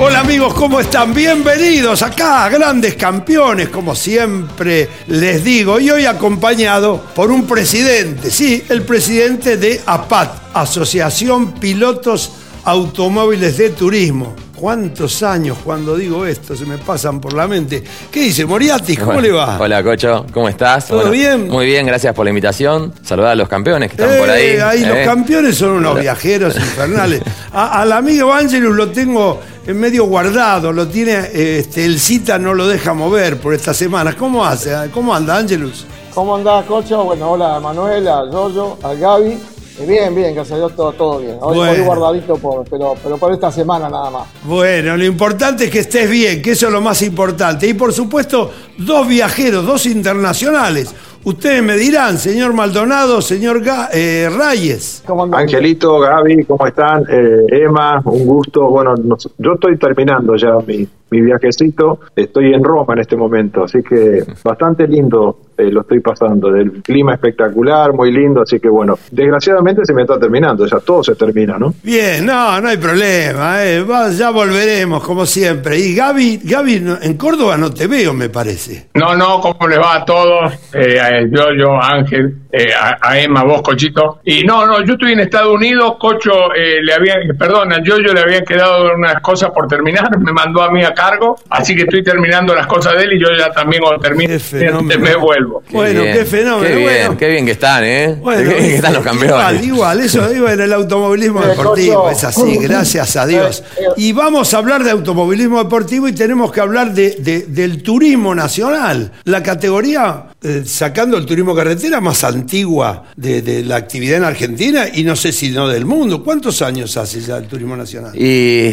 Hola amigos, ¿cómo están? Bienvenidos acá a Grandes Campeones, como siempre les digo, y hoy acompañado por un presidente, sí, el presidente de APAT, Asociación Pilotos Automóviles de Turismo. ¿Cuántos años cuando digo esto se me pasan por la mente? ¿Qué dice Moriarty? ¿Cómo Bueno, le va? Hola, Cocho, ¿cómo estás? ¿Todo bien? Muy bien, gracias por la invitación. Saludar a los campeones que están por ahí. Eh, los ¿eh? campeones son unos viajeros infernales. A- al amigo Ángelus lo tengo en medio guardado, lo tiene, este, el cita no lo deja mover por estas semanas. ¿Cómo hace? ¿Cómo anda Ángelus? ¿Cómo andás, Cocho? Bueno, hola a Manuel, a Yoyo, a Gaby. Eh, bien, bien, gracias a Dios todo, todo bien. Hoy, Bueno. hoy guardadito, por, pero, pero por esta semana nada más. Bueno, lo importante es que estés bien, que eso es lo más importante. Y por supuesto, dos viajeros, dos internacionales. Ustedes me dirán, señor Maldonado, señor Ga- eh, Reyes. Angelito, Gaby, ¿cómo están? Eh, Emma, un gusto. Bueno, nos- yo estoy terminando ya mi, mi viajecito. Estoy en Roma en este momento, así que bastante lindo eh, lo estoy pasando. El clima espectacular, muy lindo, así que bueno, desgraciadamente se me está terminando, ya todo se termina, ¿no? Bien, no, no hay problema, eh, va- ya volveremos como siempre. Y Gaby, Gaby, no- en Córdoba no te veo, me parece. No, no, ¿cómo les va a todos? Eh, a yo, yo, Ángel, eh, a, a Emma, vos, Cochito. Y no, no, yo estoy en Estados Unidos, Cocho, eh, le había, perdón, a Yoyo le habían quedado unas cosas por terminar, me mandó a mí a cargo, así que estoy terminando las cosas de él y yo ya también cuando termine fenómeno. me vuelvo. bueno, bien, qué fenómeno. Qué bien, bueno. qué bien que están, ¿eh? Bueno, qué bien que están los campeones. Igual, igual, eso digo en el automovilismo deportivo, es así, gracias a Dios. Eh, eh. Y vamos a hablar de automovilismo deportivo y tenemos que hablar de, de- del turismo nacional, la categoría, eh, sacando el turismo carretera, más antigua de, de la actividad en Argentina y no sé si no del mundo. ¿Cuántos años hace ya el turismo nacional? Y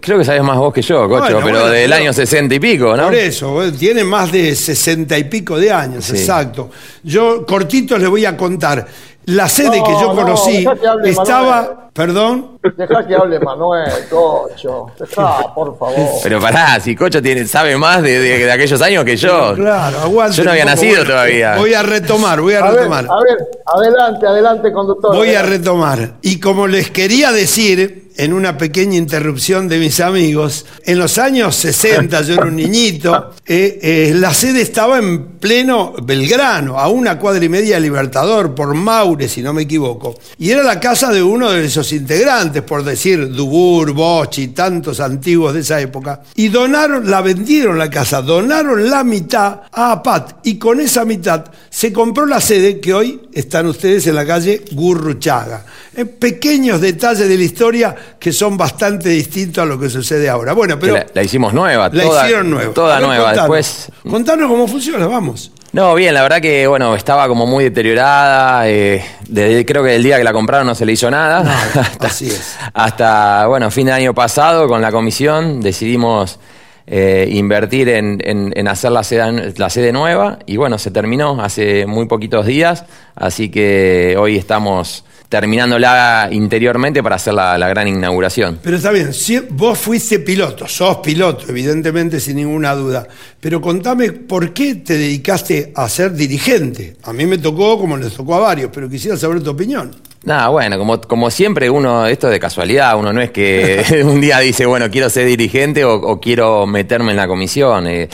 creo que sabes más vos que yo, Cocho, Bueno, pero bueno, del pero- año sesenta y pico, ¿no? Por eso, tiene más de sesenta y pico de años, Sí. exacto. Yo cortito les voy a contar. La sede No, que yo no, conocí estaba. ¿Perdón? Deja que hable Manuel, cocho. Deja, por favor. Pero pará, si Cocho tiene, sabe más de, de- de aquellos años que yo. Claro, aguante. Yo no había nacido Voy- todavía. Voy a retomar, voy a A ver, retomar. a ver, adelante, adelante, conductor. Voy a retomar. Y como les quería decir, en una pequeña interrupción de mis amigos, en los años 60, yo era un niñito, eh, eh, la sede estaba en pleno Belgrano, a una cuadra y media de Libertador, por Maure, si no me equivoco. Y era la casa de uno de esos integrantes, por decir Dubur, Bosch y tantos antiguos de esa época. Y donaron, la vendieron la casa, donaron la mitad a APAT. Y con esa mitad se compró la sede que hoy están ustedes en la calle Gurruchaga. Eh, pequeños detalles de la historia que son bastante distintos a lo que sucede ahora. Bueno, pero la, la hicimos nueva, la toda, hicieron nueva. Toda ver, nueva. contanos. Después. Contanos cómo funciona, vamos. No, bien, la verdad que bueno, estaba como muy deteriorada. eh, desde- creo que el día que la compraron no se le hizo nada. hasta, así es. Hasta, bueno, fin de año pasado con la comisión decidimos eh, invertir en, en- en hacer la sede, la sede nueva y bueno, se terminó hace muy poquitos días, así que hoy estamos terminándola interiormente para hacer la, la gran inauguración. Pero está bien, si vos fuiste piloto, sos piloto, evidentemente, sin ninguna duda. Pero contame por qué te dedicaste a ser dirigente. A mí me tocó como les tocó a varios, pero quisiera saber tu opinión. Nada, bueno, como, como siempre uno, esto es de casualidad, uno no es que un día dice, bueno, quiero ser dirigente o, o quiero meterme en la comisión. Eh,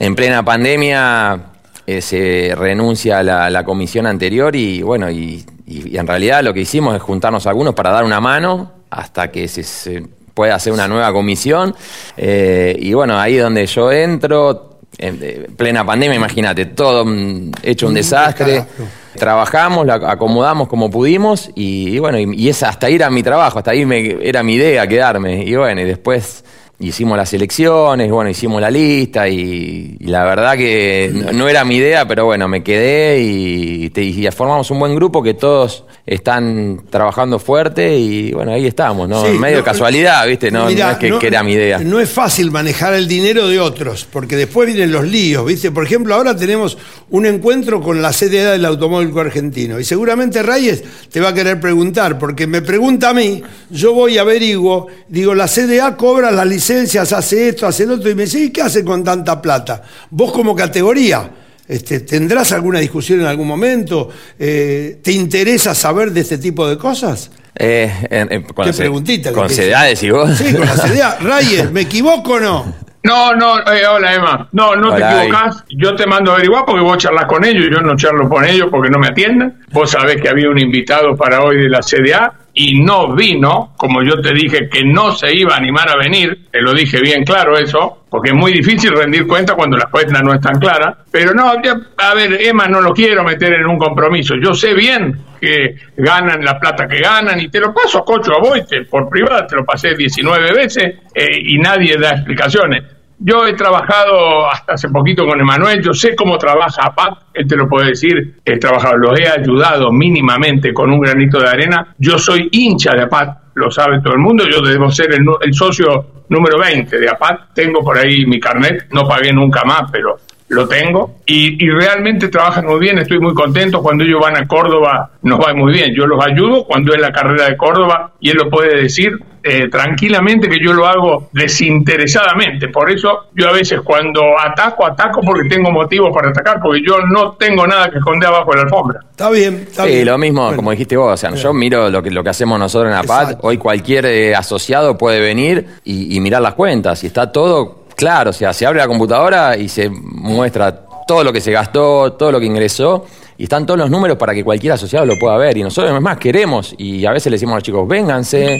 en plena pandemia eh, se renuncia a la, la comisión anterior y bueno, y, y- y en realidad lo que hicimos es juntarnos algunos para dar una mano hasta que se, se pueda hacer una nueva comisión. Eh, y bueno, ahí es donde yo entro, en plena pandemia, imagínate, todo mm, hecho un desastre. descalabro. Trabajamos, la acomodamos como pudimos y, y bueno, y, y es hasta ahí era mi trabajo, hasta ahí me, era mi idea quedarme. Y bueno, y después hicimos las elecciones, bueno, hicimos la lista y, la verdad que no, no era mi idea, pero bueno, me quedé y, te- y formamos un buen grupo que todos están trabajando fuerte y bueno, ahí estamos, ¿no? Sí, Medio no, casualidad, ¿viste? No, Mirá, no es que, que era mi idea. No es fácil manejar el dinero de otros, porque después vienen los líos, ¿viste? Por ejemplo, ahora tenemos un encuentro con la CDA del Automóvil Argentino, y seguramente Reyes te va a querer preguntar, porque me pregunta a mí, yo voy y averiguo, digo, la CDA cobra las licencias, hace esto, hace lo otro, y me dice, ¿y qué hace con tanta plata? Vos como categoría, este, ¿tendrás alguna discusión en algún momento? Eh, ¿Te interesa saber de este tipo de cosas? Eh, en- en- con Qué preguntita. Con hice. decís vos. Sí, con la CDA. Reyes, ¿me equivoco o no? No, no, eh, hola Emma. No, no Hola, te equivocás. Yo te mando a averiguar porque vos charlas con ellos y yo no charlo con ellos porque no me atienden. Vos sabés que había un invitado para hoy de la CDA y no vino, como yo te dije que no se iba a animar a venir, te lo dije bien claro eso, porque es muy difícil rendir cuenta cuando las cuentas no están claras. Pero no, a ver, Emma, no lo quiero meter en un compromiso. Yo sé bien que ganan la plata que ganan y te lo paso, cocho, a vos, por privada te lo pasé 19 veces eh, y nadie da explicaciones. Yo he trabajado hasta hace poquito con Emanuel, yo sé cómo trabaja APAT, él te lo puede decir, he trabajado, los he ayudado mínimamente con un granito de arena. Yo soy hincha de APAT, lo sabe todo el mundo, yo debo ser el, el socio número 20 de APAT, tengo por ahí mi carnet, no pagué nunca más, pero lo tengo y, y realmente trabajan muy bien, estoy muy contento, cuando ellos van a Córdoba nos va muy bien, yo los ayudo cuando es la carrera de Córdoba y él lo puede decir eh, tranquilamente que yo lo hago desinteresadamente, por eso yo a veces cuando ataco, ataco porque tengo motivos para atacar, porque yo no tengo nada que esconder abajo de la alfombra. Está bien, está Sí, bien. lo mismo, Bueno, como dijiste vos, o sea, yo miro lo que, lo que hacemos nosotros en APAT, Exacto. hoy cualquier eh, asociado puede venir y, y mirar las cuentas, y está todo claro, o sea, se abre la computadora y se muestra todo lo que se gastó, todo lo que ingresó, y están todos los números para que cualquier asociado lo pueda ver, y nosotros es más queremos, y a veces le decimos a los chicos, vénganse,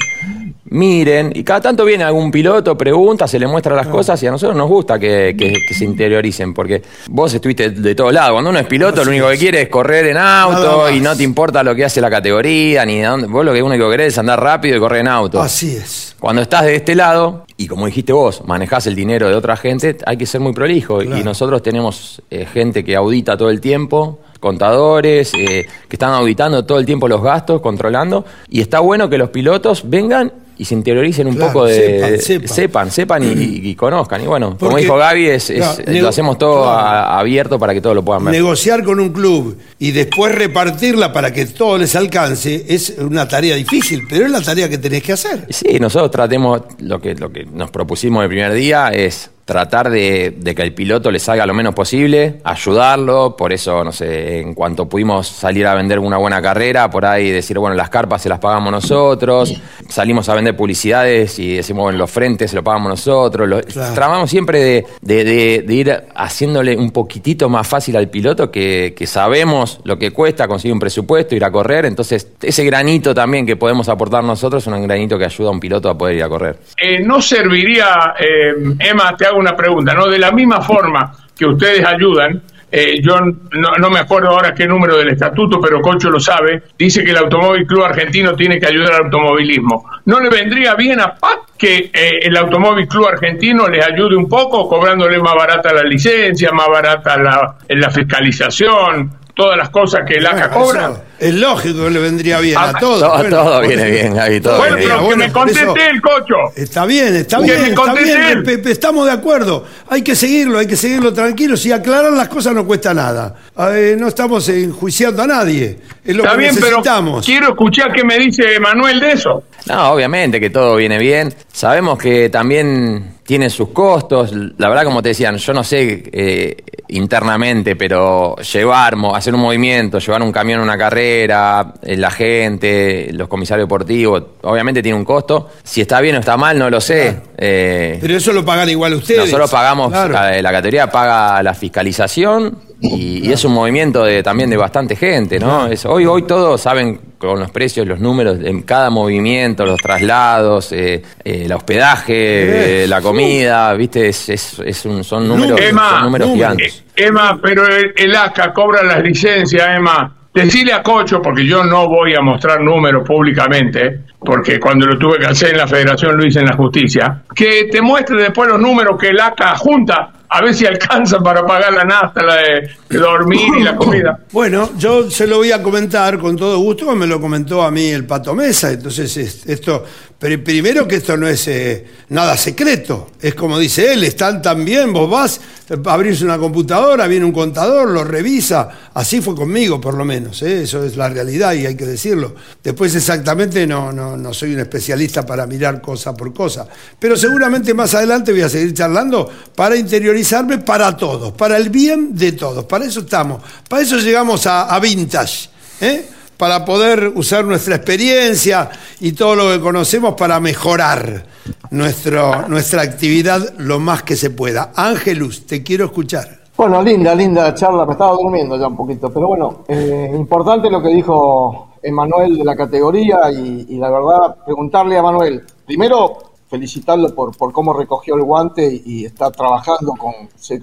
miren, y cada tanto viene algún piloto, pregunta, se le muestra las cosas, y a nosotros nos gusta que, que- que se interioricen, porque vos estuviste de todos lados, cuando uno es piloto, lo único que quiere es correr en auto, y no te importa lo que hace la categoría, ni de dónde. Vos lo que uno que querés es andar rápido y correr en auto. Así es. Cuando estás de este lado, y como dijiste vos, manejás el dinero de otra gente, hay que ser muy prolijo. Claro. Y nosotros tenemos eh, gente que audita todo el tiempo, contadores, eh, que están auditando todo el tiempo los gastos, controlando. Y está bueno que los pilotos vengan y se interioricen un Claro, poco de. sepan, sepan. sepan, sepan y, y conozcan. Y bueno, como dijo Gaby, es, lo hacemos todo claro. a- abierto para que todos lo puedan ver. Negociar con un club y después repartirla para que todo les alcance es una tarea difícil, pero es la tarea que tenés que hacer. Sí, nosotros tratemos, lo que, lo que nos propusimos el primer día es tratar de, de que el piloto le salga lo menos posible, ayudarlo, por eso, no sé, en cuanto pudimos salir a vender una buena carrera, por ahí decir, bueno, las carpas se las pagamos nosotros, salimos a vender publicidades y decimos, bueno, los frentes se lo pagamos nosotros, lo- Claro. tratamos siempre de, de- de- de ir haciéndole un poquitito más fácil al piloto que, que sabemos lo que cuesta conseguir un presupuesto, ir a correr, entonces ese granito también que podemos aportar nosotros es un granito que ayuda a un piloto a poder ir a correr. Eh, no serviría, eh, Emma, te hago una pregunta, ¿no? De la misma forma que ustedes ayudan, eh, yo no, no me acuerdo ahora qué número del estatuto, pero Cocho lo sabe, dice que el Automóvil Club Argentino tiene que ayudar al automovilismo. ¿No le vendría bien a PAC que eh, el Automóvil Club Argentino les ayude un poco, cobrándole más barata la licencia, más barata la, la fiscalización, todas las cosas que el ACA Bueno, cobra? es lógico que le vendría bien a Ah, todos. todo- Bueno, todo por viene bien, Gaby, todo Bueno, pero que me eso- conteste el Cocho. Está bien, está Que bien, me está conteste bien, él. Pe- pe- estamos de acuerdo. Hay que seguirlo, hay que seguirlo tranquilos y aclarar las cosas no cuesta nada. Eh, no estamos enjuiciando a nadie, es lo Está que bien, pero necesitamos. quiero escuchar qué me dice Manuel de eso. No, obviamente que todo viene bien. Sabemos que también tiene sus costos. La verdad, como te decían, yo no sé eh, internamente, pero llevar, hacer un movimiento, llevar un camión a una carrera, eh, la gente, los comisarios deportivos, obviamente tiene un costo. Si está bien o está mal, no lo sé. Eh, Pero eso lo pagan igual ustedes. nosotros pagamos, Claro. la, la categoría paga la fiscalización y, y es un movimiento de, también de bastante gente, ¿no? Es- hoy, hoy todos saben con los precios, los números, en cada movimiento, los traslados, eh, eh, el hospedaje, la comida, ¿viste? Es, es- es un- son números, Emma, son números gigantes. Eh, Emma, pero el, el ACA cobra las licencias, Emma. Decile a Cocho, porque yo no voy a mostrar números públicamente, porque cuando lo tuve que hacer en la federación lo hice en la justicia, que te muestre después los números que el ACA junta, a ver si alcanza para pagar la nafta, la de, de dormir y la comida. Bueno, yo se lo voy a comentar con todo gusto, me lo comentó a mí el Pato Mesa. Entonces, es- esto, pero primero que esto no es eh, nada secreto, es como dice él, están tan bien, vos vas, abrís una computadora, viene un contador, lo revisa, así fue conmigo por lo menos, ¿eh? eso es la realidad y hay que decirlo. Después exactamente no, no, no soy un especialista para mirar cosa por cosa, pero seguramente más adelante voy a seguir charlando para interiorizarme para todos, para el bien de todos, para eso estamos, para eso llegamos a, a Vintage, ¿eh? Para poder usar nuestra experiencia y todo lo que conocemos para mejorar nuestro, nuestra actividad lo más que se pueda. Ángelus, te quiero escuchar. Bueno, linda, linda charla. Me estaba durmiendo ya un poquito, pero bueno, eh, importante lo que dijo Emanuel de la categoría y, y la verdad, preguntarle a Manuel, primero felicitarlo por, por cómo recogió el guante y, está trabajando con,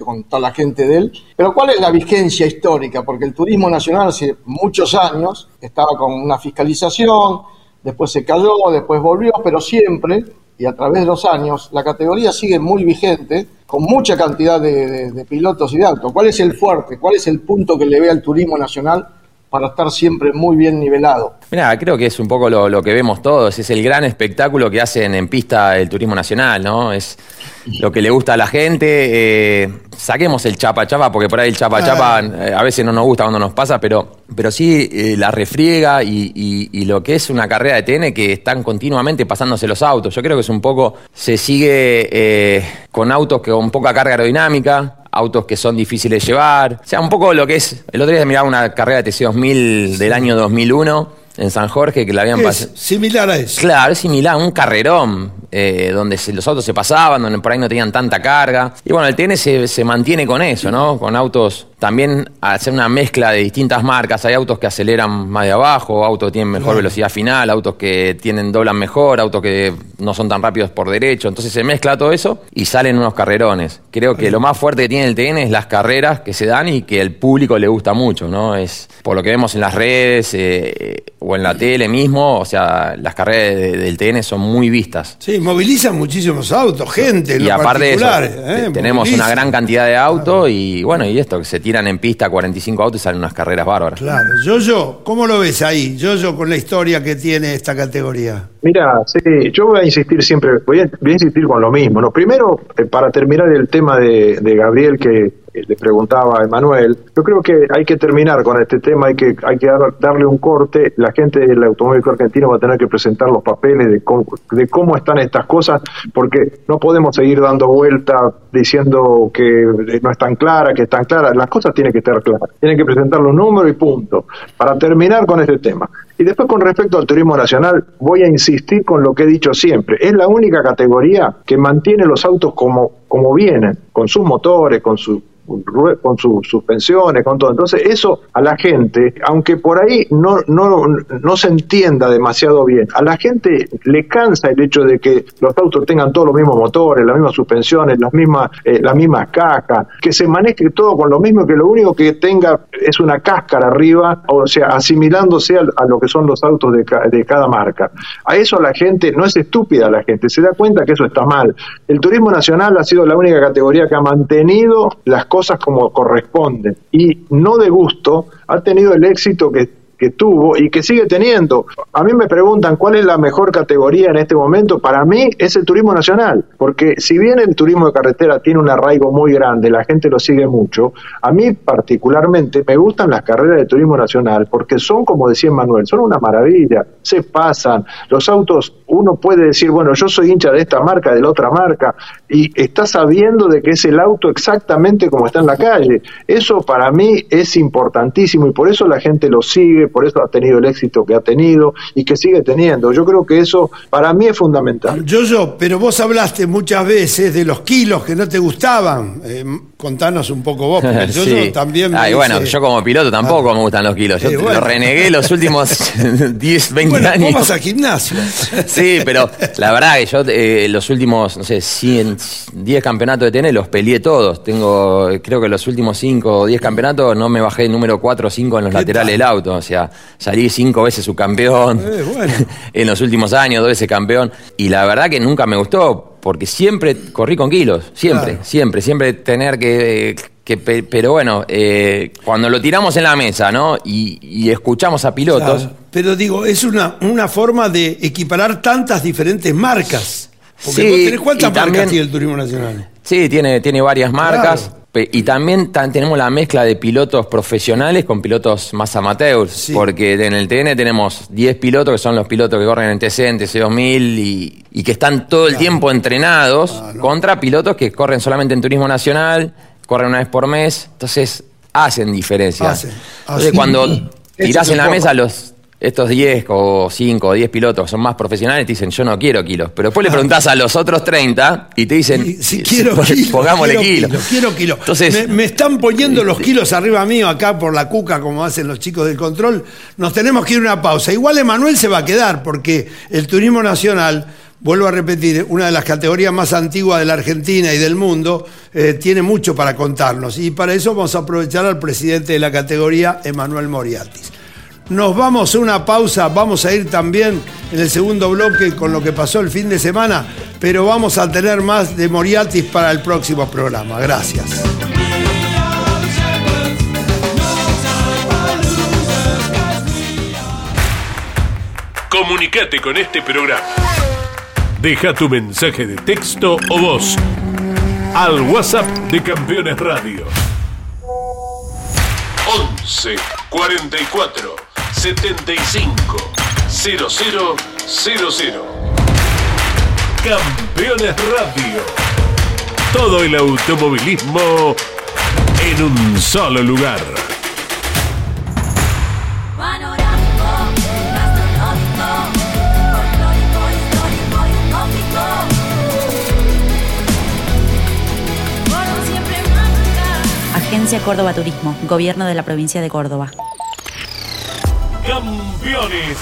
con toda la gente de él, pero ¿cuál es la vigencia histórica? Porque el turismo nacional hace muchos años estaba con una fiscalización, después se cayó, después volvió, pero siempre y a través de los años la categoría sigue muy vigente con mucha cantidad de, de- de pilotos y de autos. ¿Cuál es el fuerte? ¿Cuál es el punto que le ve al turismo nacional para estar siempre muy bien nivelado? Mira, creo que es un poco lo, lo que vemos todos, es el gran espectáculo que hacen en pista el turismo nacional, ¿no? Es lo que le gusta a la gente. eh, saquemos el chapa chapa, porque por ahí el chapa chapa eh, a veces no nos gusta cuando nos pasa, pero, pero sí eh, la refriega y, y- y lo que es una carrera de TN que están continuamente pasándose los autos. Yo creo que es un poco, se sigue eh, con autos que con poca carga aerodinámica, autos que son difíciles de llevar. O sea, un poco lo que es. El otro día miraba una carrera de TC2000 del año 2001 en San Jorge que la habían pasado. Similar a eso. Claro, es similar, un carrerón, eh, donde se- los autos se pasaban, donde por ahí no tenían tanta carga. Y bueno, el TN se, se mantiene con eso, ¿no? Con autos, también al hacer una mezcla de distintas marcas, hay autos que aceleran más de abajo, autos que tienen mejor velocidad final, autos que tienen doblan mejor, autos que no son tan rápidos por derecho. Entonces se mezcla todo eso y salen unos carrerones. Creo que lo más fuerte que tiene el TN es las carreras que se dan y que el público le gusta mucho, ¿no? Es por lo que vemos en las redes eh, o en la tele mismo, o sea, las carreras de- del TN son muy vistas. Sí, movilizan muchísimos autos, gente, en Y lo aparte de eso, particular, ¿eh? tenemos Movilizan. una gran cantidad de autos y bueno, y esto, que se tiran en pista 45 autos y salen unas carreras bárbaras. Claro. Yo-Yo, ¿cómo lo ves ahí? Yo-Yo con la historia que tiene esta categoría. Mira, sí, yo voy a insistir siempre, voy a, voy a insistir con lo mismo. ¿no? Primero, eh, para terminar el tema de, de Gabriel que le preguntaba a Emanuel, yo creo que hay que terminar con este tema, hay que, hay que dar- darle un corte. La gente del automóvil argentino va a tener que presentar los papeles de cómo, de cómo están estas cosas, porque no podemos seguir dando vuelta diciendo que no están claras, que están claras. Las cosas tienen que estar claras. Tienen que presentar los números y punto. Para terminar con este tema. Y después con respecto al turismo nacional, voy a insistir con lo que he dicho siempre. Es la única categoría que mantiene los autos como, como vienen, con sus motores, con su con sus suspensiones, con todo. Entonces, eso a la gente, aunque por ahí no, no, no se entienda demasiado bien, a la gente le cansa el hecho de que los autos tengan todos los mismos motores, las mismas suspensiones, las mismas, eh, las mismas cajas, que se maneje todo con lo mismo, que lo único que tenga es una cáscara arriba, o sea, asimilándose a, lo que son los autos de, de cada marca. A eso la gente, no es estúpida la gente, se da cuenta que eso está mal. El turismo nacional ha sido la única categoría que ha mantenido las cosas como corresponden y no de gusto ha tenido el éxito que que tuvo y que sigue teniendo. A mí me preguntan cuál es la mejor categoría en este momento. Para mí es el turismo nacional, porque si bien el turismo de carretera tiene un arraigo muy grande, la gente lo sigue mucho, a mí particularmente me gustan las carreras de turismo nacional porque son, como decía Manuel, son una maravilla, se pasan, los autos, uno puede decir, bueno, yo soy hincha de esta marca, de la otra marca, y está sabiendo de que es el auto exactamente como está en la calle. Eso para mí es importantísimo y por eso la gente lo sigue, por eso ha tenido el éxito que ha tenido y que sigue teniendo. Yo creo que eso para mí es fundamental. Yo-Yo, pero vos hablaste muchas veces de los kilos que no te gustaban. Eh, contanos un poco vos, porque yo, Sí. también me Ay, bueno, dice- yo como piloto tampoco me gustan los kilos. Yo Eh, bueno. lo renegué los últimos 10, 20 Bueno, años. vos vas al gimnasio. Sí, pero la verdad que yo eh, los últimos, no sé, 100, 10 campeonatos de TN los peleé todos. Tengo, creo que los últimos 5 o 10 campeonatos no me bajé el número 4 o 5 en los ¿Qué laterales tal? del auto. O sea, salí 5 veces subcampeón Eh, bueno. en los últimos años, dos veces campeón. Y la verdad que nunca me gustó, porque siempre corrí con kilos. Siempre, Claro. siempre, siempre tener que... que pe- pero bueno, eh, cuando lo tiramos en la mesa, ¿no? Y, y escuchamos a pilotos, Claro, Pero digo, es una, una forma de equiparar tantas diferentes marcas. Porque Sí, vos tenés cuántas marcas también- tiene el turismo nacional. Sí, tiene, tiene varias marcas. Claro. Y también tenemos la mezcla de pilotos profesionales con pilotos más amateurs. Sí. Porque en el TN tenemos 10 pilotos que son los pilotos que corren en TC, en TC2000 y, y que están todo el tiempo entrenados Claro. contra pilotos que corren solamente en turismo nacional, corren una vez por mes. Entonces hacen diferencia. Hacen, Entonces cuando tirás en la mesa los estos 10 o 5 o 10 pilotos son más profesionales te dicen yo no quiero kilos. Pero después le preguntás a los otros 30 y te dicen si quiero kilos, pongámosle kilos. Quiero kilos. Entonces, me, me están poniendo los kilos arriba mío acá por la cuca, como hacen los chicos del control. Nos tenemos que ir a una pausa. Igual Emanuel se va a quedar, porque el turismo nacional, vuelvo a repetir, una de las categorías más antiguas de la Argentina y del mundo, eh, tiene mucho para contarnos. Y para eso vamos a aprovechar al presidente de la categoría, Emanuel Moriatis. Nos vamos a una pausa, vamos a ir también en el segundo bloque con lo que pasó el fin de semana, pero vamos a tener más de Moriatis para el próximo programa. Gracias. Comunicate con este programa. Deja tu mensaje de texto o voz al WhatsApp de Campeones Radio. 11 44 75 0000. Campeones Radio. Todo el automovilismo en un solo lugar. Agencia Córdoba Turismo, Gobierno de la Provincia de Córdoba. Campeones,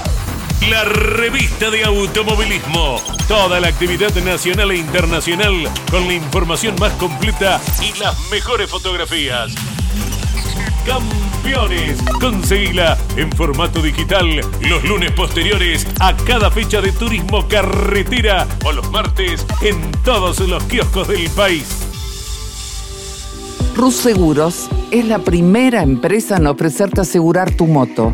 la revista de automovilismo. Toda la actividad nacional e internacional con la información más completa y las mejores fotografías. Campeones, conseguila en formato digital los lunes posteriores a cada fecha de turismo carretera o los martes en todos los kioscos del país. Rus Seguros es la primera empresa en ofrecerte asegurar tu moto.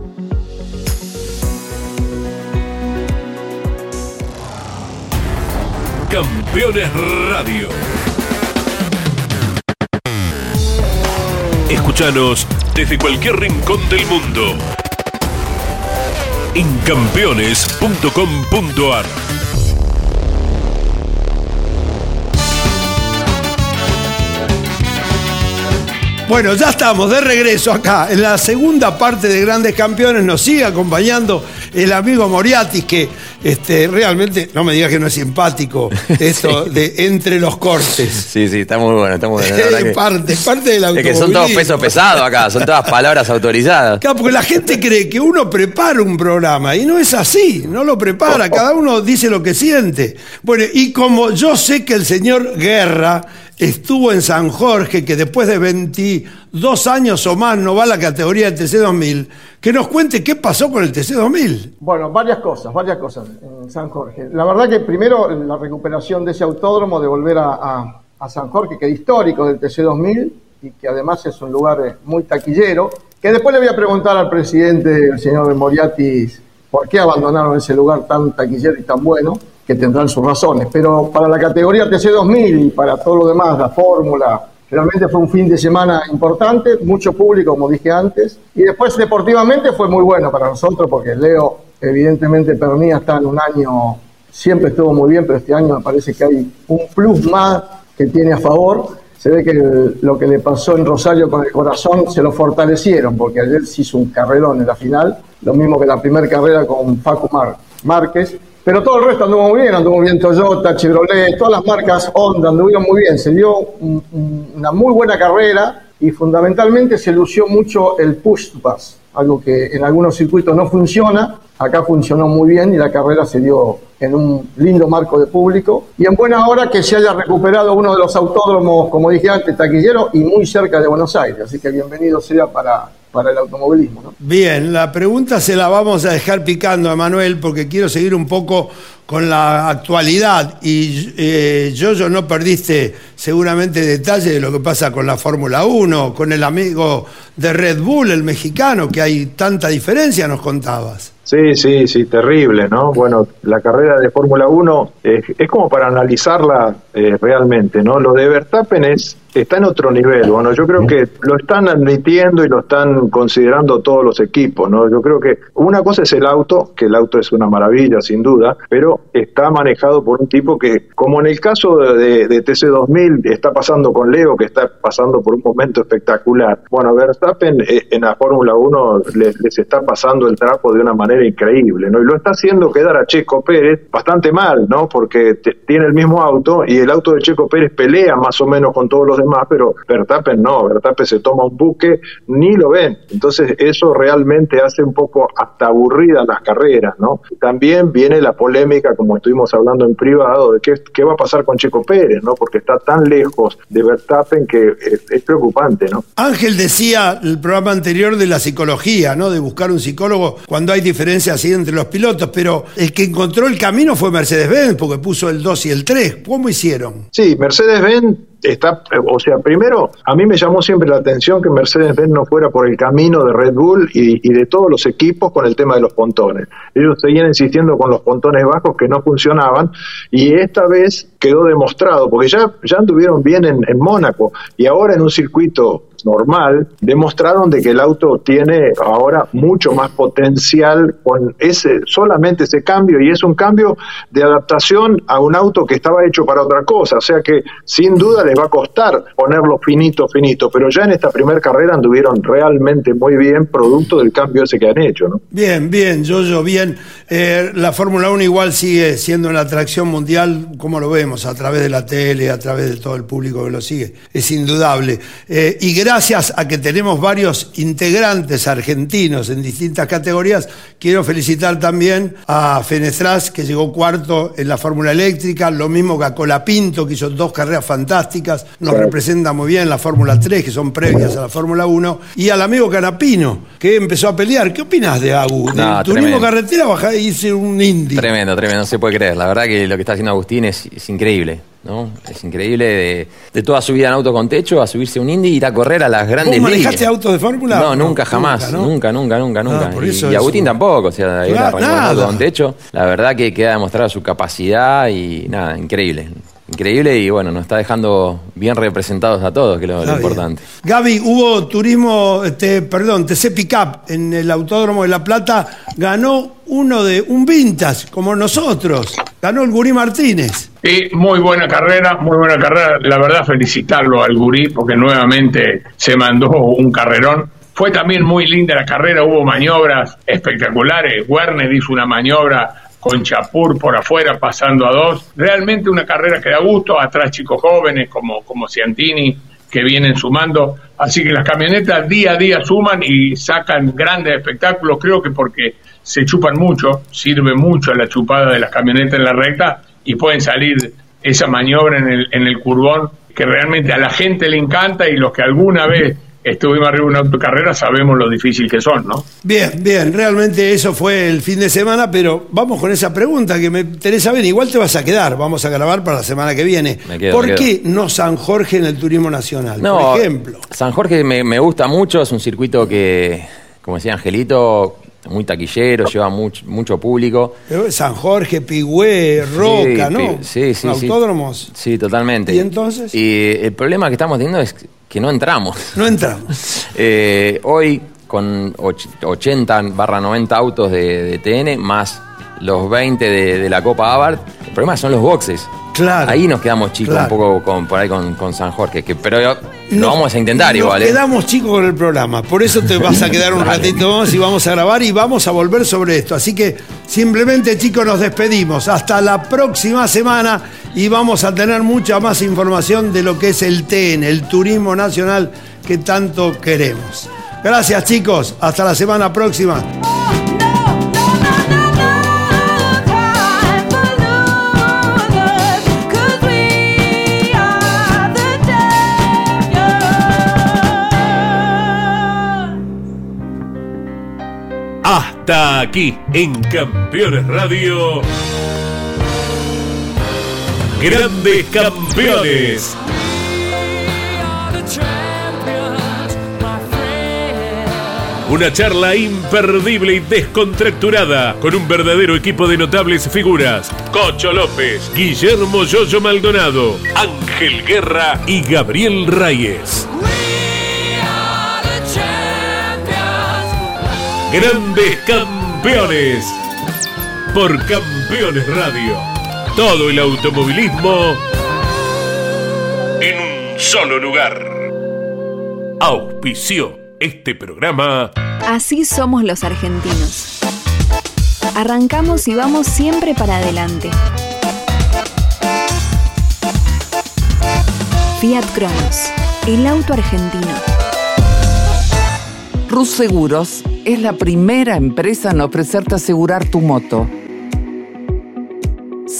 Campeones Radio. Escúchanos desde cualquier rincón del mundo. En campeones.com.ar. Bueno, ya estamos de regreso acá. En la segunda parte de Grandes Campeones nos sigue acompañando el amigo Moriatis, que este, realmente, no me digas que no es simpático, esto de entre los cortes. Sí, sí, está muy bueno, está muy bueno. la verdad Es parte, parte del Es que son todos pesos pesados acá, son todas palabras autorizadas. Claro, porque la gente cree que uno prepara un programa y no es así, no lo prepara, cada uno dice lo que siente. Bueno, y como yo sé que el señor Guerra estuvo en San Jorge, que después de 22 años o más no va a la categoría del TC2000, que nos cuente qué pasó con el TC2000. Bueno, varias cosas, varias cosas en San Jorge. La verdad que primero la recuperación de ese autódromo, de volver a, San Jorge, que es histórico del TC2000 y que además es un lugar eh, muy taquillero, que después le voy a preguntar al presidente, el señor Moriatis, por qué abandonaron ese lugar tan taquillero y tan bueno, que tendrán sus razones. Pero para la categoría TC2000 y para todo lo demás, la fórmula, Realmente fue un fin de semana importante, mucho público, como dije antes. Y después, deportivamente, fue muy bueno para nosotros, porque Leo, evidentemente, Pernilla está en un año, siempre estuvo muy bien, pero este año me parece que hay un plus más que tiene a favor. Se ve que el- lo que le pasó en Rosario con el corazón se lo fortalecieron, porque ayer se hizo un carrerón en la final, lo mismo que la primera carrera con Facu Mar- Márquez. Pero todo el resto anduvo muy bien, anduvo bien Toyota, Chevrolet, todas las marcas Honda anduvieron muy bien. Se dio un- un- una muy buena carrera y fundamentalmente se lució mucho el push to pass, algo que en algunos circuitos no funciona. Acá funcionó muy bien y la carrera se dio en un lindo marco de público. Y en buena hora que se haya recuperado uno de los autódromos, como dije antes, taquillero y muy cerca de Buenos Aires. Así que bienvenido sea para, para el automovilismo. ¿no? Bien, la pregunta se la vamos a dejar picando a Manuel porque quiero seguir un poco con la actualidad y eh, yo, yo no perdiste seguramente detalle de lo que pasa con la Fórmula 1, con el amigo de Red Bull, el mexicano, que hay tanta diferencia, nos contabas. Sí, sí, sí, terrible, ¿no? Bueno, la carrera de Fórmula 1 es, es como para analizarla eh, realmente, ¿no? Lo de Verstappen es, está en otro nivel. Bueno, yo creo que lo están admitiendo y lo están considerando todos los equipos, ¿no? Yo creo que una cosa es el auto, que el auto es una maravilla, sin duda, pero está manejado por un tipo que, como en el caso de, de- de TC2000, está pasando con Leo, que está pasando por un momento espectacular. Bueno, Verstappen eh, en la Fórmula 1 les, está pasando el trapo de una manera increíble, ¿no? Y lo está haciendo quedar a Checo Pérez bastante mal, ¿no? Porque tiene el mismo auto y el auto de Checo Pérez pelea más o menos con todos los demás, pero Verstappen no, Verstappen se toma un buque, ni lo ven. Entonces eso realmente hace un poco hasta aburridas las carreras, ¿no? También viene la polémica, como estuvimos hablando en privado, de qué, qué va a pasar con Checo Pérez, ¿no? Porque está tan lejos de Verstappen que es, es preocupante, ¿no? Ángel decía el programa anterior de la psicología, ¿no? De buscar un psicólogo cuando hay diferencias así entre los pilotos, pero el que encontró el camino fue Mercedes-Benz, porque puso el 2 y el 3. ¿Cómo hicieron? Sí, Mercedes-Benz está, o sea, primero, a mí me llamó siempre la atención que Mercedes-Benz no fuera por el camino de Red Bull y, de todos los equipos con el tema de los pontones. Ellos seguían insistiendo con los pontones bajos que no funcionaban y esta vez quedó demostrado, porque ya, ya anduvieron bien en, en Mónaco y ahora en un circuito normal, demostraron de que el auto tiene ahora mucho más potencial con ese solamente ese cambio y es un cambio de adaptación a un auto que estaba hecho para otra cosa, o sea que sin duda les va a costar ponerlo finito, finito, pero ya en esta primera carrera anduvieron realmente muy bien producto del cambio ese que han hecho, ¿no? Bien, bien, yo, yo, bien. Eh, la Fórmula 1 igual sigue siendo la atracción mundial, como lo vemos, a través de la tele, a través de todo el público que lo sigue. Es indudable. Eh, y gracias a que tenemos varios integrantes argentinos en distintas categorías, quiero felicitar también a Fenestras, que llegó cuarto en la Fórmula Eléctrica, lo mismo que a Colapinto, que hizo dos carreras fantásticas, nos representa muy bien en la Fórmula 3, que son previas a la Fórmula 1, y al amigo Canapino, que empezó a pelear. ¿Qué opinas de Agu? Del No, turismo carretera bajá y hice un Indy. Tremendo, tremendo, no se puede creer. La verdad que lo que está haciendo Agustín es, es increíble, ¿no? Es increíble de, de toda su vida en auto con techo a subirse un Indy y ir a correr a las grandes ¿Vos manejaste ligas. autos de Fórmula? No, nunca, jamás. ¿no? Nunca, nunca, nunca, nunca. Ah, por y, eso y Agustín eso. tampoco, o sea, él Claro, arrancó en auto con techo. La verdad que queda demostrada su capacidad y nada, increíble. Increíble y bueno, nos está dejando bien representados a todos, que es lo, importante. Gaby, hubo turismo, este, perdón, TC Pickup en el Autódromo de La Plata, ganó uno de un vintage, como nosotros, ganó el Gurí Martínez. Y muy buena carrera, muy buena carrera. La verdad, felicitarlo al Gurí porque nuevamente se mandó un carrerón. Fue también muy linda la carrera, hubo maniobras espectaculares. Werner hizo una maniobra con Chapur por afuera, pasando a dos. Realmente una carrera que da gusto. Atrás chicos jóvenes como, como Ciantini que vienen sumando. Así que las camionetas día a día suman y sacan grandes espectáculos. Creo que porque se chupan mucho, sirve mucho la chupada de las camionetas en la recta y pueden salir esa maniobra en el, en el curvón que realmente a la gente le encanta y los que alguna vez estuvimos arriba de una autocarrera sabemos lo difícil que son, ¿no? Bien, bien, realmente eso fue el fin de semana, pero vamos con esa pregunta que me interesa ver. Igual te vas a quedar, vamos a grabar para la semana que viene. Me quedo, ¿Por me quedo. qué no San Jorge en el turismo nacional? No, Por ejemplo. San Jorge me, me gusta mucho, es un circuito que, como decía Angelito, muy taquillero, lleva mucho, mucho público. Pero San Jorge, Pigüé, Roca, Sí, ¿no? Sí, sí, sí. Autódromos. Sí, totalmente. ¿Y entonces? Y el problema que estamos teniendo es que no entramos. No entramos. Eh, hoy, con och- 80 barra 90 autos de, de TN, más los 20 de, de la Copa Abarth, el problema son los boxes. Claro. Ahí nos quedamos chicos Claro. un poco con, por ahí con, con San Jorge, que, pero lo vamos a intentar nos igual. ¿eh? quedamos chicos con el programa, por eso te vas a quedar un ratito más y vamos a grabar y vamos a volver sobre esto. Así que simplemente chicos nos despedimos. Hasta la próxima semana y vamos a tener mucha más información de lo que es el TN, el turismo nacional que tanto queremos. Gracias chicos, hasta la semana próxima. Hasta aquí en Campeones Radio. Grandes Campeones. Una charla imperdible y descontracturada con un verdadero equipo de notables figuras. Cocho López, Guillermo Yoyo Maldonado, Ángel Guerra y Gabriel Reyes. Grandes Campeones. Por Campeones Radio. Todo el automovilismo en un solo lugar. Auspició este programa. Así somos los argentinos. Arrancamos y vamos siempre para adelante. Fiat Cronos, el auto argentino. Rus Seguros es la primera empresa en ofrecerte asegurar tu moto.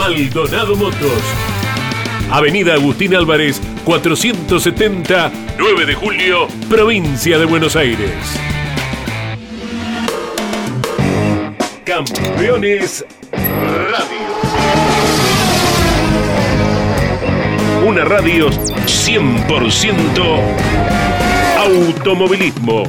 Maldonado Motos. Avenida Agustín Álvarez, 470 9 de julio, provincia de Buenos Aires. Campeones Radio. Una radio 100% automovilismo.